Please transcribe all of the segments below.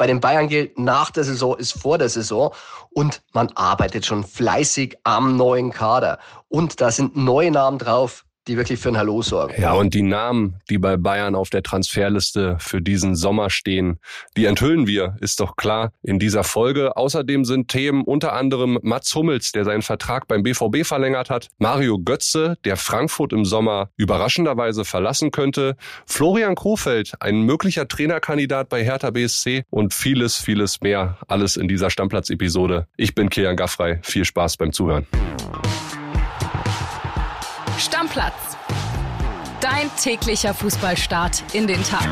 Bei den Bayern gilt, nach der Saison ist vor der Saison und man arbeitet schon fleißig am neuen Kader. Und da sind neue Namen drauf, die wirklich für ein Hallo sorgen. Ja, und die Namen, die bei Bayern auf der Transferliste für diesen Sommer stehen, die enthüllen wir, ist doch klar, in dieser Folge. Außerdem sind Themen unter anderem Mats Hummels, der seinen Vertrag beim BVB verlängert hat, Mario Götze, der Frankfurt im Sommer überraschenderweise verlassen könnte, Florian Krofeld, ein möglicher Trainerkandidat bei Hertha BSC und vieles, vieles mehr. Alles in dieser Stammplatz-Episode. Ich bin Kilian Gaffrey. Viel Spaß beim Zuhören. Stammplatz. Dein täglicher Fußballstart in den Tag.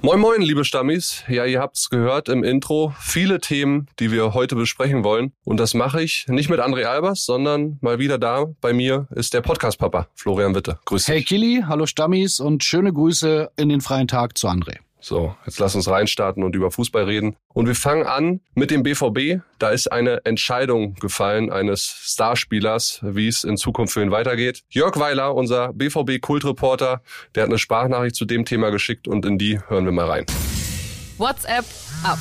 Moin moin, liebe Stammis. Ja, ihr habt's gehört im Intro. Viele Themen, die wir heute besprechen wollen. Und das mache ich nicht mit André Albers, sondern mal wieder da bei mir ist der Podcast-Papa, Florian Witte. Grüß dich. Hey Kili, hallo Stammis und schöne Grüße in den freien Tag zu André. So, jetzt lass uns reinstarten und über Fußball reden. Und wir fangen an mit dem BVB. Da ist eine Entscheidung gefallen eines Starspielers, wie es in Zukunft für ihn weitergeht. Jörg Weiler, unser BVB-Kultreporter, der hat eine Sprachnachricht zu dem Thema geschickt und in die hören wir mal rein. WhatsApp ab.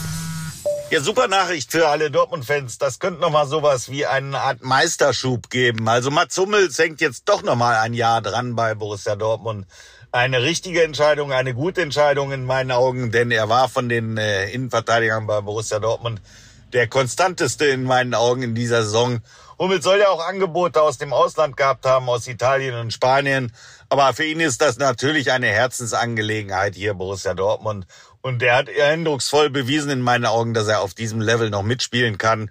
Ja, super Nachricht für alle Dortmund-Fans. Das könnte noch mal sowas wie eine Art Meisterschub geben. Also Mats Hummels hängt jetzt doch noch mal ein Jahr dran bei Borussia Dortmund eine richtige Entscheidung, eine gute Entscheidung in meinen Augen, denn er war von den äh, Innenverteidigern bei Borussia Dortmund der konstanteste in meinen Augen in dieser Saison. Hummels soll ja auch Angebote aus dem Ausland gehabt haben, aus Italien und Spanien. Aber für ihn ist das natürlich eine Herzensangelegenheit hier, Borussia Dortmund. Und er hat eindrucksvoll bewiesen in meinen Augen, dass er auf diesem Level noch mitspielen kann.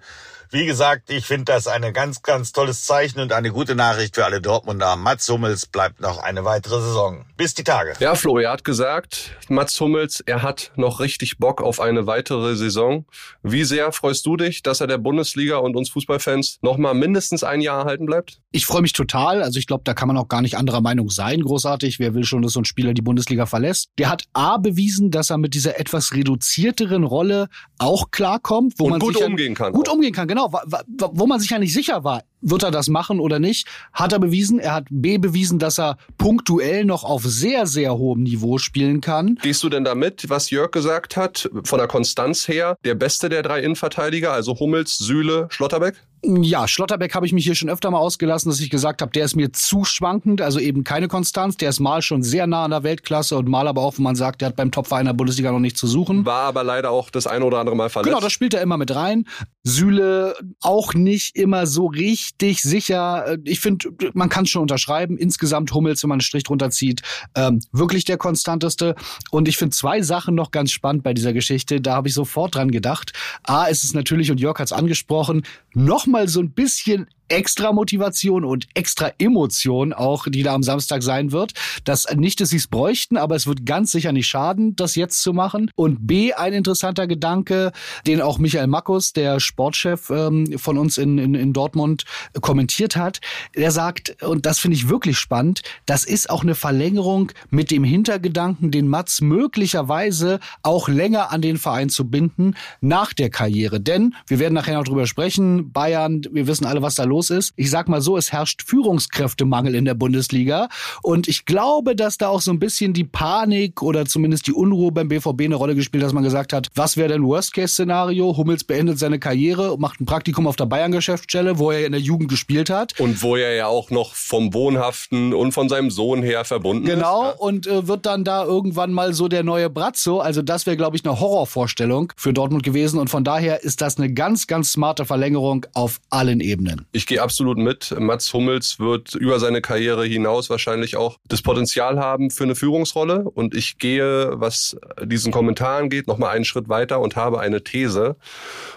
Wie gesagt, ich finde das eine ganz, ganz tolles Zeichen und eine gute Nachricht für alle Dortmunder. Mats Hummels bleibt noch eine weitere Saison. Bis die Tage. Ja, Flo, er hat gesagt, Mats Hummels, er hat noch richtig Bock auf eine weitere Saison. Wie sehr freust du dich, dass er der Bundesliga und uns Fußballfans noch mal mindestens ein Jahr erhalten bleibt? Ich freue mich total. Also ich glaube, da kann man auch gar nicht anderer Meinung sein. Großartig. Wer will schon, dass so ein Spieler die Bundesliga verlässt? Der hat A bewiesen, dass er mit dieser etwas reduzierteren Rolle auch klarkommt, wo und man gut sich umgehen kann. Gut auch. umgehen kann, genau. Wo man sich ja nicht sicher war, wird er das machen oder nicht? Hat er bewiesen. Er hat B bewiesen, dass er punktuell noch auf sehr, sehr hohem Niveau spielen kann. Gehst du denn damit, was Jörg gesagt hat, von der Konstanz her, der beste der drei Innenverteidiger, also Hummels, Süle, Schlotterbeck? Ja, Schlotterbeck habe ich mich hier schon öfter mal ausgelassen, dass ich gesagt habe, der ist mir zu schwankend, also eben keine Konstanz. Der ist mal schon sehr nah an der Weltklasse und mal aber auch, wo man sagt, der hat beim Topverein der Bundesliga noch nicht zu suchen. War aber leider auch das ein oder andere Mal verletzt. Genau, das spielt er immer mit rein. Süle auch nicht immer so richtig sicher. Ich finde, man kann es schon unterschreiben. Insgesamt Hummels, wenn man einen Strich drunter zieht, ähm, wirklich der konstanteste. Und ich finde zwei Sachen noch ganz spannend bei dieser Geschichte. Da habe ich sofort dran gedacht. A, ist es natürlich, und Jörg hat es angesprochen, noch mal so ein bisschen extra Motivation und extra Emotion auch, die da am Samstag sein wird. Das nicht, dass sie es bräuchten, aber es wird ganz sicher nicht schaden, das jetzt zu machen. Und B, ein interessanter Gedanke, den auch Michael Makkus, der Sportchef ähm, von uns in, in, in Dortmund, kommentiert hat. Er sagt, und das finde ich wirklich spannend, das ist auch eine Verlängerung mit dem Hintergedanken, den Mats möglicherweise auch länger an den Verein zu binden nach der Karriere. Denn, wir werden nachher noch drüber sprechen, Bayern, wir wissen alle, was da los ist. Ich sag mal so, es herrscht Führungskräftemangel in der Bundesliga. Und ich glaube, dass da auch so ein bisschen die Panik oder zumindest die Unruhe beim BVB eine Rolle gespielt, dass man gesagt hat, was wäre denn Worst-Case-Szenario? Hummels beendet seine Karriere, macht ein Praktikum auf der Bayern-Geschäftsstelle, wo er in der Jugend gespielt hat. Und wo er ja auch noch vom Wohnhaften und von seinem Sohn her verbunden genau, ist. Genau, und äh, wird dann da irgendwann mal so der neue Brazzo. Also das wäre, glaube ich, eine Horrorvorstellung für Dortmund gewesen. Und von daher ist das eine ganz, ganz smarte Verlängerung auf allen Ebenen. Ich gehe absolut mit. Mats Hummels wird über seine Karriere hinaus wahrscheinlich auch das Potenzial haben für eine Führungsrolle. Und ich gehe, was diesen Kommentaren geht, nochmal einen Schritt weiter und habe eine These.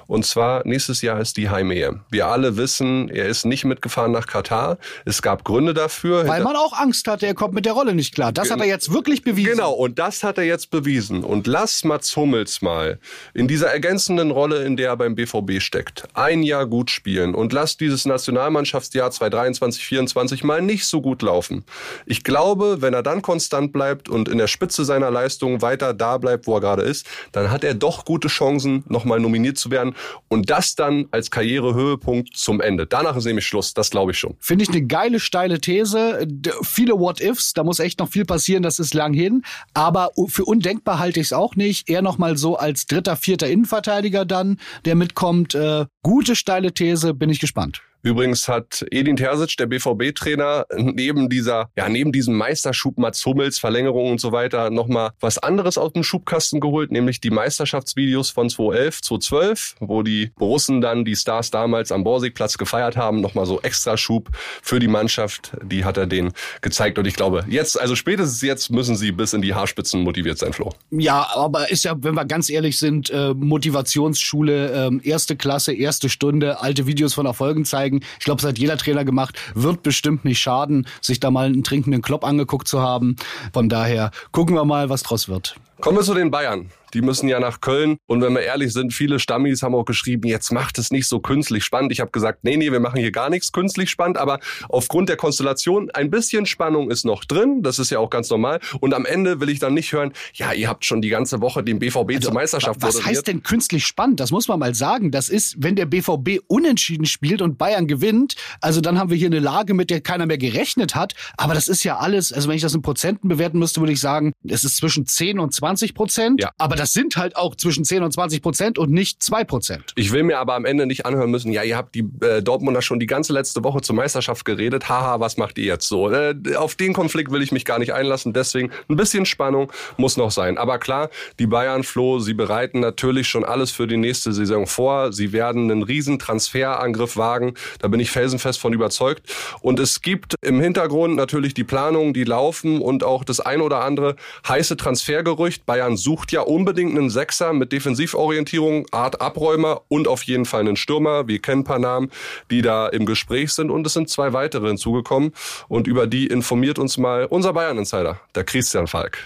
Und zwar, nächstes Jahr ist die Heimehe. Wir alle wissen, er ist nicht mitgefahren nach Katar. Es gab Gründe dafür. Weil man auch Angst hatte, er kommt mit der Rolle nicht klar. Das hat er jetzt wirklich bewiesen. Genau, und das hat er jetzt bewiesen. Und lass Mats Hummels mal in dieser ergänzenden Rolle, in der er beim BVB steckt, ein Jahr gut spielen und lass dieses Nationalmannschaftsjahr 2023, 2024 mal nicht so gut laufen. Ich glaube, wenn er dann konstant bleibt und in der Spitze seiner Leistung weiter da bleibt, wo er gerade ist, dann hat er doch gute Chancen, nochmal nominiert zu werden. Und das dann als Karrierehöhepunkt zum Ende. Danach ist nämlich Schluss, das glaube ich schon. Finde ich eine geile, steile These. Viele What-Ifs, da muss echt noch viel passieren, das ist lang hin. Aber für undenkbar halte ich es auch nicht. Eher nochmal so als dritter, vierter Innenverteidiger dann, der mitkommt. Äh, gute, steile These, bin ich gespannt. Übrigens hat Edin Terzic, der BVB-Trainer, neben dieser, ja, neben diesem Meisterschub Mats Hummels, Verlängerung und so weiter, nochmal was anderes aus dem Schubkasten geholt, nämlich die Meisterschaftsvideos von 2011, 2012, wo die Borussen dann die Stars damals am Borsigplatz gefeiert haben, nochmal so extra Schub für die Mannschaft, die hat er denen gezeigt. Und ich glaube, jetzt, also spätestens jetzt müssen sie bis in die Haarspitzen motiviert sein, Flo. Ja, aber ist ja, wenn wir ganz ehrlich sind, äh, Motivationsschule, äh, erste Klasse, erste Stunde, alte Videos von Erfolgen zeigen, zeigen. Ich glaube, es hat jeder Trainer gemacht. Wird bestimmt nicht schaden, sich da mal einen trinkenden Klopp angeguckt zu haben. Von daher gucken wir mal, was draus wird. Kommen wir zu den Bayern. Die müssen ja nach Köln. Und wenn wir ehrlich sind, viele Stammis haben auch geschrieben, jetzt macht es nicht so künstlich spannend. Ich habe gesagt, nee, nee, wir machen hier gar nichts künstlich spannend. Aber aufgrund der Konstellation, ein bisschen Spannung ist noch drin. Das ist ja auch ganz normal. Und am Ende will ich dann nicht hören, ja, ihr habt schon die ganze Woche den BVB also, zur Meisterschaft Was moderiert. heißt denn künstlich spannend? Das muss man mal sagen. Das ist, wenn der BVB unentschieden spielt und Bayern gewinnt, also dann haben wir hier eine Lage, mit der keiner mehr gerechnet hat. Aber das ist ja alles, also wenn ich das in Prozenten bewerten müsste, würde ich sagen, es ist zwischen 10 und 20 Prozent. Ja. Aber das sind halt auch zwischen 10 und 20 Prozent und nicht 2 Prozent. Ich will mir aber am Ende nicht anhören müssen, ja, ihr habt die äh, Dortmunder schon die ganze letzte Woche zur Meisterschaft geredet. Haha, was macht ihr jetzt so? Äh, auf den Konflikt will ich mich gar nicht einlassen. Deswegen ein bisschen Spannung muss noch sein. Aber klar, die Bayern, Flo, sie bereiten natürlich schon alles für die nächste Saison vor. Sie werden einen riesen Transferangriff wagen. Da bin ich felsenfest von überzeugt. Und es gibt im Hintergrund natürlich die Planungen, die laufen und auch das ein oder andere heiße Transfergerücht. Bayern sucht ja unbedingt einen Sechser mit Defensivorientierung, Art Abräumer und auf jeden Fall einen Stürmer. Wir kennen ein paar Namen, die da im Gespräch sind und es sind zwei weitere hinzugekommen und über die informiert uns mal unser Bayern-Insider, der Christian Falk.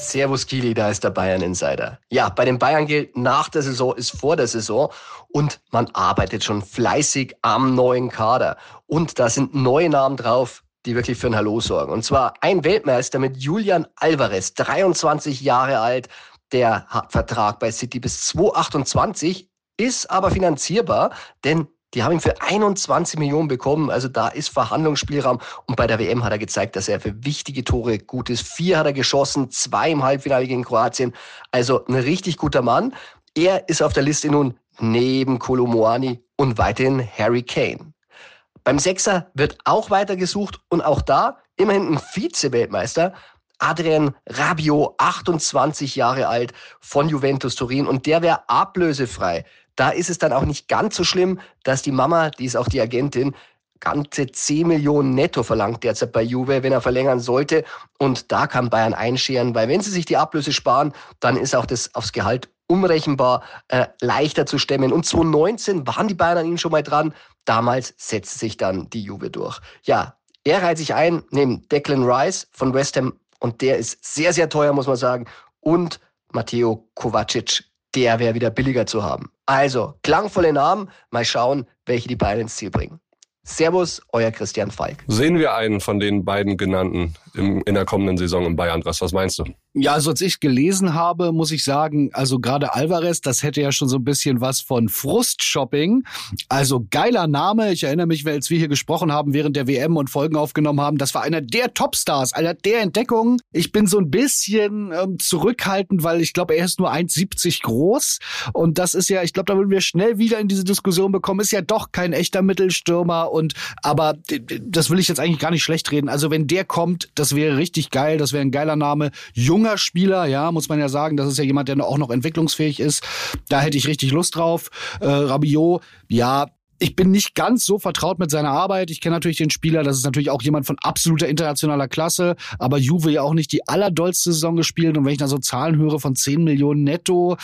Servus Kili, da ist der Bayern-Insider. Ja, bei den Bayern gilt, nach der Saison ist vor der Saison und man arbeitet schon fleißig am neuen Kader. Und da sind neue Namen drauf, die wirklich für ein Hallo sorgen. Und zwar ein Weltmeister mit Julian Alvarez, 23 Jahre alt, der Vertrag bei City bis 2028, ist aber finanzierbar, denn die haben ihn für 21 Millionen bekommen. Also da ist Verhandlungsspielraum. Und bei der WM hat er gezeigt, dass er für wichtige Tore gut ist. Vier hat er geschossen, zwei im Halbfinale gegen Kroatien. Also ein richtig guter Mann. Er ist auf der Liste nun neben Kolomoani und weiterhin Harry Kane. Beim Sechser wird auch weiter gesucht und auch da immerhin ein Vize-Weltmeister. Adrian Rabiot, 28 Jahre alt von Juventus Turin und der wäre ablösefrei. Da ist es dann auch nicht ganz so schlimm, dass die Mama, die ist auch die Agentin, ganze 10 Millionen netto verlangt derzeit bei Juve, wenn er verlängern sollte. Und da kann Bayern einscheren, weil wenn sie sich die Ablöse sparen, dann ist auch das aufs Gehalt umrechenbar äh, leichter zu stemmen. Und 2019 waren die Bayern an ihnen schon mal dran. Damals setzte sich dann die Juve durch. Ja, er reiht sich ein neben Declan Rice von West Ham und der ist sehr, sehr teuer, muss man sagen. Und Matteo Kovacic, der wäre wieder billiger zu haben. Also, klangvolle Namen. Mal schauen, welche die beiden ins Ziel bringen. Servus, euer Christian Falk. Sehen wir einen von den beiden genannten im, in der kommenden Saison im Bayern Dress? Was meinst du? Ja, also als ich gelesen habe, muss ich sagen, also gerade Alvarez, das hätte ja schon so ein bisschen was von Frustshopping. Also geiler Name. Ich erinnere mich, als wir hier gesprochen haben während der WM und Folgen aufgenommen haben, das war einer der Topstars, einer der Entdeckungen. Ich bin so ein bisschen ähm, zurückhaltend, weil ich glaube, er ist nur 1,70 groß. Und das ist ja, ich glaube, da würden wir schnell wieder in diese Diskussion bekommen, ist ja doch kein echter Mittelstürmer. Und aber das will ich jetzt eigentlich gar nicht schlecht reden. Also wenn der kommt, das wäre richtig geil, das wäre ein geiler Name. Junger Spieler, ja, muss man ja sagen, das ist ja jemand, der auch noch entwicklungsfähig ist. Da hätte ich richtig Lust drauf. Äh, Rabiot, ja, ich bin nicht ganz so vertraut mit seiner Arbeit. Ich kenne natürlich den Spieler, das ist natürlich auch jemand von absoluter internationaler Klasse, aber Juve ja auch nicht die allerdollste Saison gespielt. Und wenn ich da so Zahlen höre von 10 Millionen netto,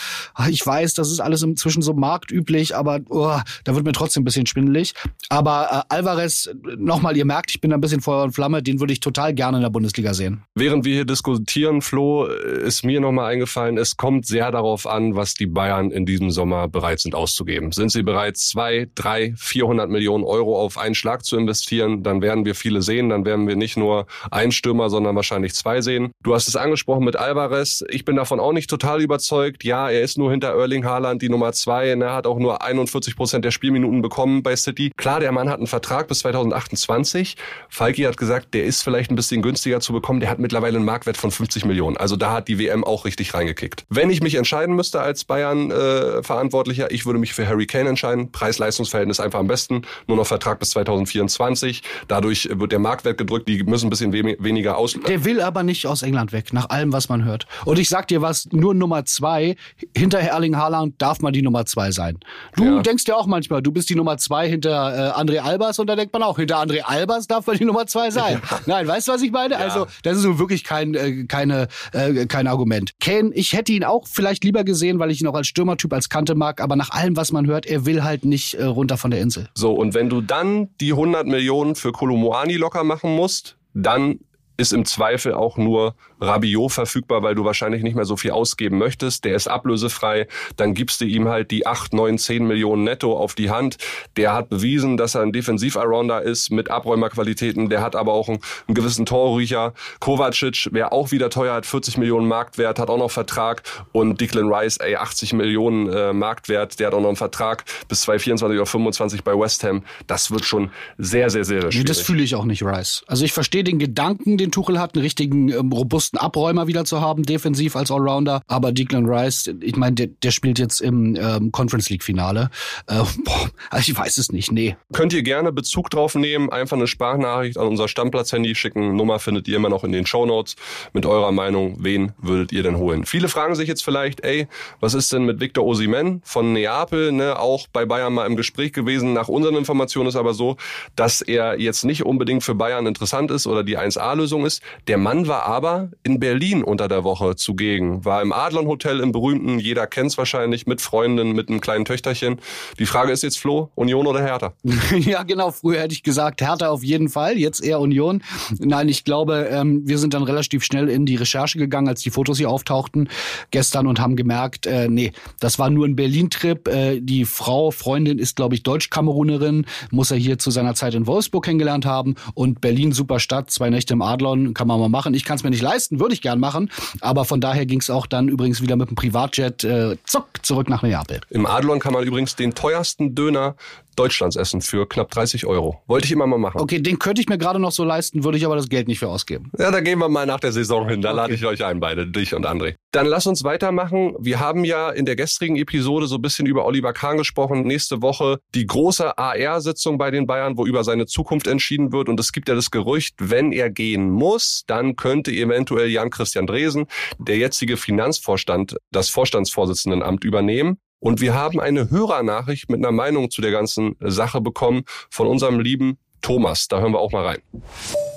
ich weiß, das ist alles inzwischen so marktüblich, aber oh, da wird mir trotzdem ein bisschen schwindelig. Aber äh, Alvarez, nochmal, ihr merkt, ich bin ein bisschen Feuer und Flamme, den würde ich total gerne in der Bundesliga sehen. Während wir hier diskutieren, Flo, ist mir nochmal eingefallen, es kommt sehr darauf an, was die Bayern in diesem Sommer bereit sind auszugeben. Sind sie bereit, zwei, drei dabei, 400 Millionen Euro auf einen Schlag zu investieren. Dann werden wir viele sehen. Dann werden wir nicht nur einen Stürmer, sondern wahrscheinlich zwei sehen. Du hast es angesprochen mit Alvarez. Ich bin davon auch nicht total überzeugt. Ja, er ist nur hinter Erling Haaland die Nummer zwei. Er hat auch nur 41 Prozent der Spielminuten bekommen bei City. Klar, der Mann hat einen Vertrag bis 2028. Falki hat gesagt, der ist vielleicht ein bisschen günstiger zu bekommen. Der hat mittlerweile einen Marktwert von 50 Millionen. Also da hat die WM auch richtig reingekickt. Wenn ich mich entscheiden müsste als Bayern-Verantwortlicher, äh, ich würde mich für Harry Kane entscheiden. Preis-Leistungsverhältnis einfach am besten. Nur noch Vertrag bis 2024. Dadurch wird der Marktwert gedrückt. Die müssen ein bisschen we weniger aus. Der will aber nicht aus England weg, nach allem, was man hört. Und ich sag dir was, nur Nummer zwei, hinter Erling Haaland darf man die Nummer zwei sein. Du ja. denkst ja auch manchmal, du bist die Nummer zwei hinter äh, André Albers und da denkt man auch, hinter André Albers darf man die Nummer zwei sein. Ja. Nein, weißt du, was ich meine? Ja. Also, das ist nun wirklich kein, äh, keine, äh, kein Argument. Kane, ich hätte ihn auch vielleicht lieber gesehen, weil ich ihn auch als Stürmertyp, als Kante mag, aber nach allem, was man hört, er will halt nicht äh, runter von der Insel. So, und wenn du dann die 100 Millionen für Kolomoani locker machen musst, dann ist im Zweifel auch nur Rabiot verfügbar, weil du wahrscheinlich nicht mehr so viel ausgeben möchtest. Der ist ablösefrei. Dann gibst du ihm halt die 8, 9, 10 Millionen netto auf die Hand. Der hat bewiesen, dass er ein Defensiv-Arounder ist mit Abräumerqualitäten. Der hat aber auch einen, einen gewissen Torrücher. Kovacic, wer auch wieder teuer hat, 40 Millionen Marktwert, hat auch noch Vertrag. Und Declan Rice, ey, 80 Millionen äh, Marktwert, der hat auch noch einen Vertrag bis 2024 oder 25 bei West Ham. Das wird schon sehr, sehr, sehr schwierig. Nee, das fühle ich auch nicht, Rice. Also ich verstehe den Gedanken, den Tuchel hat, einen richtigen, ähm, robusten Abräumer wieder zu haben, defensiv als Allrounder. Aber Declan Rice, ich meine, der, der spielt jetzt im ähm, Conference League Finale. Äh, boah, also ich weiß es nicht, nee. Könnt ihr gerne Bezug drauf nehmen, einfach eine Sprachnachricht an unser Stammplatz-Handy schicken. Nummer findet ihr immer noch in den Show Notes mit eurer Meinung. Wen würdet ihr denn holen? Viele fragen sich jetzt vielleicht, ey, was ist denn mit Victor Osimen von Neapel, ne, auch bei Bayern mal im Gespräch gewesen. Nach unseren Informationen ist aber so, dass er jetzt nicht unbedingt für Bayern interessant ist oder die 1A-Lösung ist. Der Mann war aber in Berlin unter der Woche zugegen, war im Adlon Hotel im berühmten, jeder kennt's wahrscheinlich, mit Freundin, mit einem kleinen Töchterchen. Die Frage ist jetzt, Flo, Union oder Hertha? ja, genau. Früher hätte ich gesagt, Hertha auf jeden Fall, jetzt eher Union. Nein, ich glaube, ähm, wir sind dann relativ schnell in die Recherche gegangen, als die Fotos hier auftauchten gestern und haben gemerkt, äh, nee, das war nur ein Berlin-Trip. Äh, die Frau, Freundin ist, glaube ich, Deutsch-Kamerunerin, muss er hier zu seiner Zeit in Wolfsburg kennengelernt haben und Berlin, super Stadt, zwei Nächte im Adlon, kann man mal machen. Ich kann es mir nicht leisten, würde ich gern machen. Aber von daher ging es auch dann übrigens wieder mit dem Privatjet äh, zuck, zurück nach Neapel. Im Adlon kann man übrigens den teuersten Döner Deutschlands essen für knapp 30 Euro. Wollte ich immer mal machen. Okay, den könnte ich mir gerade noch so leisten, würde ich aber das Geld nicht für ausgeben. Ja, da gehen wir mal nach der Saison hin. Da okay. lade ich euch ein, beide, dich und André. Dann lass uns weitermachen. Wir haben ja in der gestrigen Episode so ein bisschen über Oliver Kahn gesprochen. Nächste Woche die große AR-Sitzung bei den Bayern, wo über seine Zukunft entschieden wird. Und es gibt ja das Gerücht, wenn er gehen muss, dann könnte eventuell Jan-Christian Dresen, der jetzige Finanzvorstand, das Vorstandsvorsitzendenamt übernehmen. Und wir haben eine Hörernachricht mit einer Meinung zu der ganzen Sache bekommen von unserem lieben Thomas. Da hören wir auch mal rein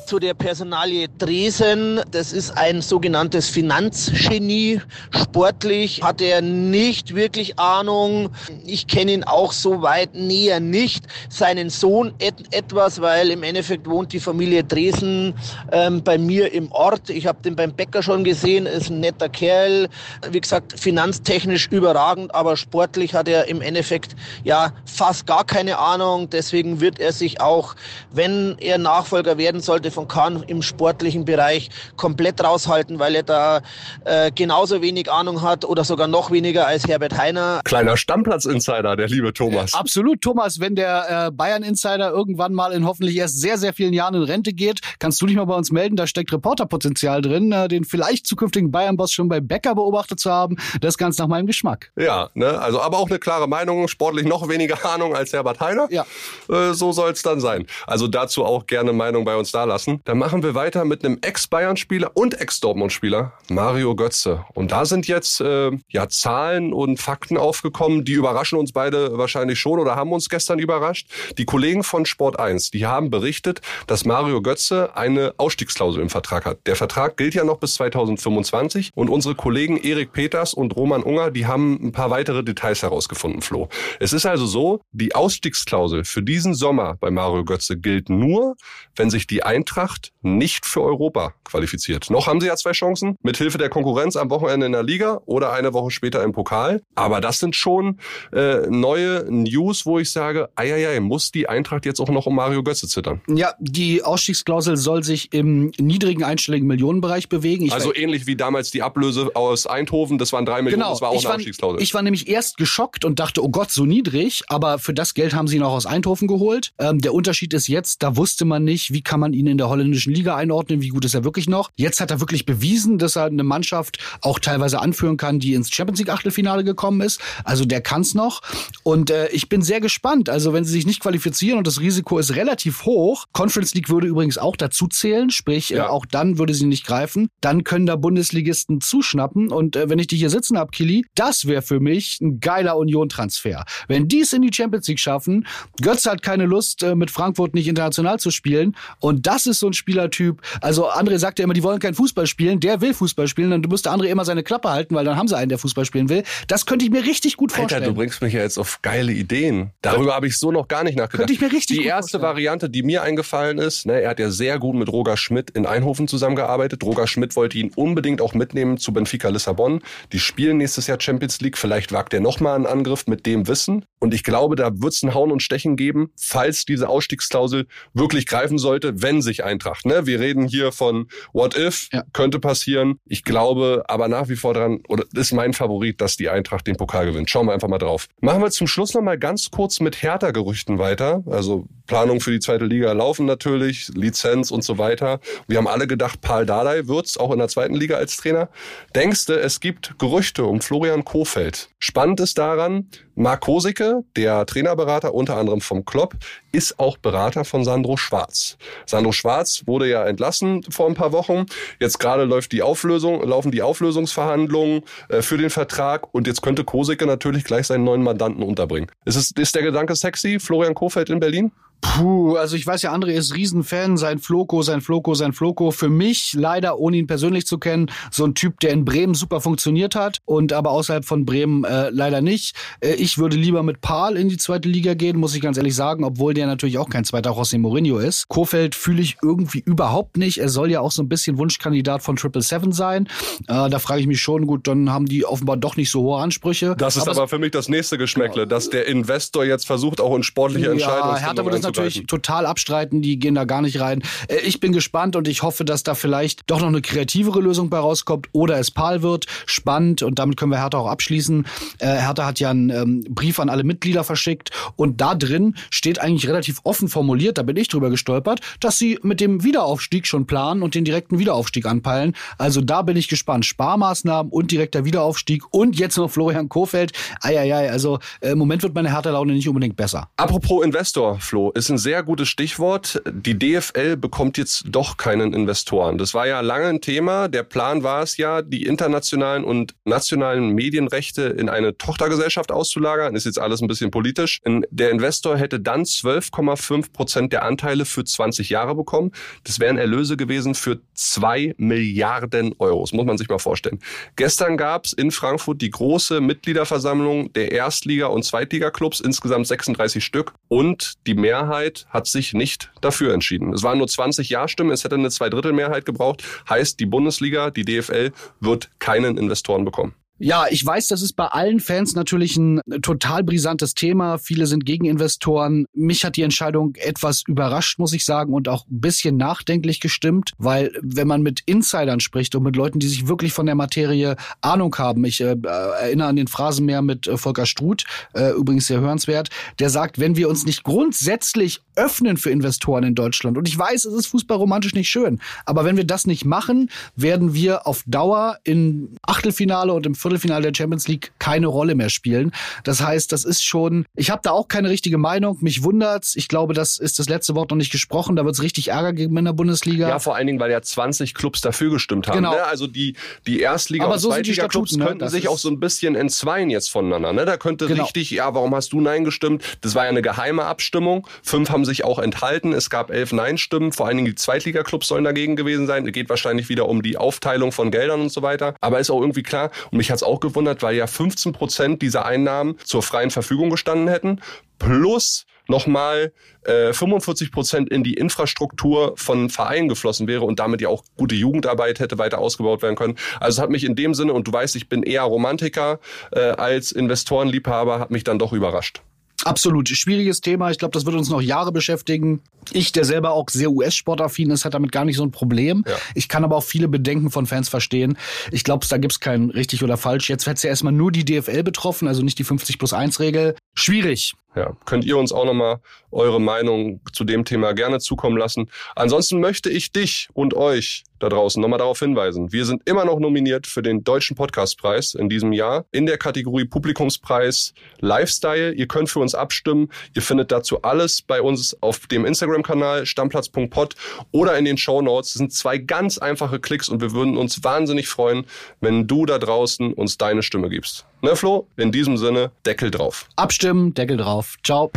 zu der Personalie Dresen. Das ist ein sogenanntes Finanzgenie. Sportlich hat er nicht wirklich Ahnung. Ich kenne ihn auch so weit näher nicht. Seinen Sohn et etwas, weil im Endeffekt wohnt die Familie Dresen ähm, bei mir im Ort. Ich habe den beim Bäcker schon gesehen, ist ein netter Kerl. Wie gesagt, finanztechnisch überragend, aber sportlich hat er im Endeffekt ja fast gar keine Ahnung. Deswegen wird er sich auch, wenn er Nachfolger werden sollte, von Kahn im sportlichen Bereich komplett raushalten, weil er da äh, genauso wenig Ahnung hat oder sogar noch weniger als Herbert Heiner. Kleiner Stammplatz-Insider, der liebe Thomas. Absolut, Thomas. Wenn der äh, Bayern-Insider irgendwann mal in hoffentlich erst sehr, sehr vielen Jahren in Rente geht, kannst du dich mal bei uns melden. Da steckt Reporterpotenzial drin, äh, den vielleicht zukünftigen Bayern-Boss schon bei Becker beobachtet zu haben. Das ganz nach meinem Geschmack. Ja, ne? also aber auch eine klare Meinung, sportlich noch weniger Ahnung als Herbert Heiner. Ja. Äh, so soll es dann sein. Also dazu auch gerne Meinung bei uns da lassen lassen. Dann machen wir weiter mit einem Ex-Bayern-Spieler und Ex-Dortmund-Spieler, Mario Götze. Und da sind jetzt äh, ja Zahlen und Fakten aufgekommen, die überraschen uns beide wahrscheinlich schon oder haben uns gestern überrascht. Die Kollegen von Sport 1, die haben berichtet, dass Mario Götze eine Ausstiegsklausel im Vertrag hat. Der Vertrag gilt ja noch bis 2025 und unsere Kollegen Erik Peters und Roman Unger, die haben ein paar weitere Details herausgefunden, Flo. Es ist also so, die Ausstiegsklausel für diesen Sommer bei Mario Götze gilt nur, wenn sich die Eintracht Eintracht nicht für Europa qualifiziert. Noch haben sie ja zwei Chancen, mit Hilfe der Konkurrenz am Wochenende in der Liga oder eine Woche später im Pokal. Aber das sind schon äh, neue News, wo ich sage, eieiei, muss die Eintracht jetzt auch noch um Mario Götze zittern? Ja, die Ausstiegsklausel soll sich im niedrigen einstelligen Millionenbereich bewegen. Ich also ähnlich wie damals die Ablöse aus Eindhoven, das waren drei Millionen, genau, das war auch ich eine war, Ausstiegsklausel. Ich war nämlich erst geschockt und dachte, oh Gott, so niedrig, aber für das Geld haben sie ihn auch aus Eindhoven geholt. Ähm, der Unterschied ist jetzt, da wusste man nicht, wie kann man ihn in der holländischen Liga einordnen, wie gut ist er wirklich noch. Jetzt hat er wirklich bewiesen, dass er eine Mannschaft auch teilweise anführen kann, die ins Champions League Achtelfinale gekommen ist. Also der kann's noch. Und äh, ich bin sehr gespannt. Also wenn sie sich nicht qualifizieren und das Risiko ist relativ hoch, Conference League würde übrigens auch dazu zählen, sprich äh, ja. äh, auch dann würde sie nicht greifen, dann können da Bundesligisten zuschnappen. Und äh, wenn ich die hier sitzen habe, Kili, das wäre für mich ein geiler Union-Transfer. Wenn die es in die Champions League schaffen, Götz hat keine Lust, äh, mit Frankfurt nicht international zu spielen. Und das ist so ein Spielertyp. Also André sagt ja immer, die wollen kein Fußball spielen. Der will Fußball spielen. Dann müsste André immer seine Klappe halten, weil dann haben sie einen, der Fußball spielen will. Das könnte ich mir richtig gut vorstellen. Alter, du bringst mich ja jetzt auf geile Ideen. Darüber habe ich so noch gar nicht nachgedacht. Könnte ich mir richtig Die erste Variante, die mir eingefallen ist, ne, er hat ja sehr gut mit Roger Schmidt in Eindhoven zusammengearbeitet. Roger Schmidt wollte ihn unbedingt auch mitnehmen zu Benfica Lissabon. Die spielen nächstes Jahr Champions League. Vielleicht wagt er nochmal einen Angriff mit dem Wissen. Und ich glaube, da wird es ein Hauen und Stechen geben, falls diese Ausstiegsklausel wirklich greifen sollte, wenn sich Eintracht. Ne? Wir reden hier von What If, ja. könnte passieren. Ich glaube aber nach wie vor dran, oder ist mein Favorit, dass die Eintracht den Pokal gewinnt. Schauen wir einfach mal drauf. Machen wir zum Schluss noch mal ganz kurz mit Hertha-Gerüchten weiter. Also Planung für die zweite Liga laufen natürlich, Lizenz und so weiter. Wir haben alle gedacht, Paul Dardai wird's auch in der zweiten Liga als Trainer. Denkst du, es gibt Gerüchte um Florian Kofeld? Spannend ist daran, Marc Kosicke, der Trainerberater unter anderem vom Klopp, ist auch Berater von Sandro Schwarz. Sandro Schwarz wurde ja entlassen vor ein paar Wochen. Jetzt gerade läuft die Auflösung, laufen die Auflösungsverhandlungen äh, für den Vertrag und jetzt könnte Kosicke natürlich gleich seinen neuen Mandanten unterbringen. Ist, es, ist der Gedanke sexy, Florian Kofeld in Berlin? Puh, also ich weiß ja, André ist Riesenfan, sein Floko, sein Floko, sein Floko. Für mich, leider ohne ihn persönlich zu kennen, so ein Typ, der in Bremen super funktioniert hat und aber außerhalb von Bremen äh, leider nicht. Äh, ich würde lieber mit Paul in die zweite Liga gehen, muss ich ganz ehrlich sagen, obwohl der natürlich auch kein zweiter José Mourinho ist. Kofeld fühle ich irgendwie überhaupt nicht. Er soll ja auch so ein bisschen Wunschkandidat von Triple Seven sein. Äh, da frage ich mich schon, gut, dann haben die offenbar doch nicht so hohe Ansprüche. Das ist aber, aber für mich das nächste Geschmäckle, dass der Investor jetzt versucht, auch in sportliche Entscheidungen ja, Entscheidungen natürlich total abstreiten, die gehen da gar nicht rein. Äh, ich bin gespannt und ich hoffe, dass da vielleicht doch noch eine kreativere Lösung bei rauskommt oder es Pal wird. Spannend und damit können wir Hertha auch abschließen. Äh, Hertha hat ja einen ähm, Brief an alle Mitglieder verschickt und da drin steht eigentlich relativ offen formuliert, da bin ich drüber gestolpert, dass sie mit dem Wiederaufstieg schon planen und den direkten Wiederaufstieg anpeilen. Also da bin ich gespannt. Sparmaßnahmen und direkter Wiederaufstieg und jetzt noch Florian Kofeld. Eieiei, also äh, im Moment wird meine Hertha-Laune nicht unbedingt besser. Apropos Investor, Flo, ist ein sehr gutes Stichwort. Die DFL bekommt jetzt doch keinen Investoren. Das war ja lange ein Thema. Der Plan war es ja, die internationalen und nationalen Medienrechte in eine Tochtergesellschaft auszulagern. Ist jetzt alles ein bisschen politisch. Der Investor hätte dann 12,5 Prozent der Anteile für 20 Jahre bekommen. Das wären Erlöse gewesen für zwei Milliarden Euro. Das muss man sich mal vorstellen. Gestern gab es in Frankfurt die große Mitgliederversammlung der Erstliga- und Zweitliga-Clubs, insgesamt 36 Stück. Und die Mehrheit hat sich nicht dafür entschieden. Es waren nur 20 Ja-Stimmen, es hätte eine Zweidrittelmehrheit gebraucht. Heißt, die Bundesliga, die DFL wird keinen Investoren bekommen. Ja, ich weiß, das ist bei allen Fans natürlich ein total brisantes Thema. Viele sind Gegeninvestoren. Mich hat die Entscheidung etwas überrascht, muss ich sagen, und auch ein bisschen nachdenklich gestimmt, weil wenn man mit Insidern spricht und mit Leuten, die sich wirklich von der Materie Ahnung haben, ich äh, erinnere an den Phrasenmeer mit äh, Volker Struth, äh, übrigens sehr hörenswert, der sagt, wenn wir uns nicht grundsätzlich öffnen für Investoren in Deutschland, und ich weiß, es ist fußballromantisch nicht schön, aber wenn wir das nicht machen, werden wir auf Dauer im Achtelfinale und im der Champions League keine Rolle mehr spielen. Das heißt, das ist schon, ich habe da auch keine richtige Meinung. Mich wundert's. Ich glaube, das ist das letzte Wort noch nicht gesprochen. Da wird's richtig Ärger geben in der Bundesliga. Ja, vor allen Dingen, weil ja 20 Clubs dafür gestimmt haben. Genau. Ne? Also die, die Erstliga- Aber und so Zweitliga-Clubs ne? könnten sich auch so ein bisschen entzweien jetzt voneinander. Ne? Da könnte genau. richtig, ja, warum hast du Nein gestimmt? Das war ja eine geheime Abstimmung. Fünf haben sich auch enthalten. Es gab elf Nein-Stimmen. Vor allen Dingen die Zweitliga-Clubs sollen dagegen gewesen sein. Es geht wahrscheinlich wieder um die Aufteilung von Geldern und so weiter. Aber ist auch irgendwie klar. Und mich hat hat's auch gewundert, weil ja 15 Prozent dieser Einnahmen zur freien Verfügung gestanden hätten. Plus nochmal äh, 45 Prozent in die Infrastruktur von Vereinen geflossen wäre und damit ja auch gute Jugendarbeit hätte weiter ausgebaut werden können. Also hat mich in dem Sinne, und du weißt, ich bin eher Romantiker äh, als Investorenliebhaber, hat mich dann doch überrascht. Absolut schwieriges Thema. Ich glaube, das wird uns noch Jahre beschäftigen. Ich, der selber auch sehr US-sportaffin ist, hat damit gar nicht so ein Problem. Ja. Ich kann aber auch viele Bedenken von Fans verstehen. Ich glaube, da gibt's kein richtig oder falsch. Jetzt hätte ja erstmal nur die DFL betroffen, also nicht die 50 plus 1 Regel. Schwierig. Ja, könnt ihr uns auch nochmal eure Meinung zu dem Thema gerne zukommen lassen. Ansonsten möchte ich dich und euch da draußen nochmal darauf hinweisen. Wir sind immer noch nominiert für den Deutschen Podcastpreis in diesem Jahr in der Kategorie Publikumspreis Lifestyle. Ihr könnt für uns abstimmen. Ihr findet dazu alles bei uns auf dem Instagram-Kanal stammplatz.pod oder in den Show Notes. Das sind zwei ganz einfache Klicks und wir würden uns wahnsinnig freuen, wenn du da draußen uns deine Stimme gibst. Ne, Flo? In diesem Sinne, Deckel drauf. Abstimmen, Deckel drauf. Ciao.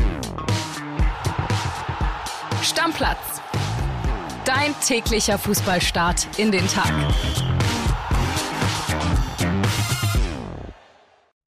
Stammplatz. Dein täglicher Fußballstart in den Tag.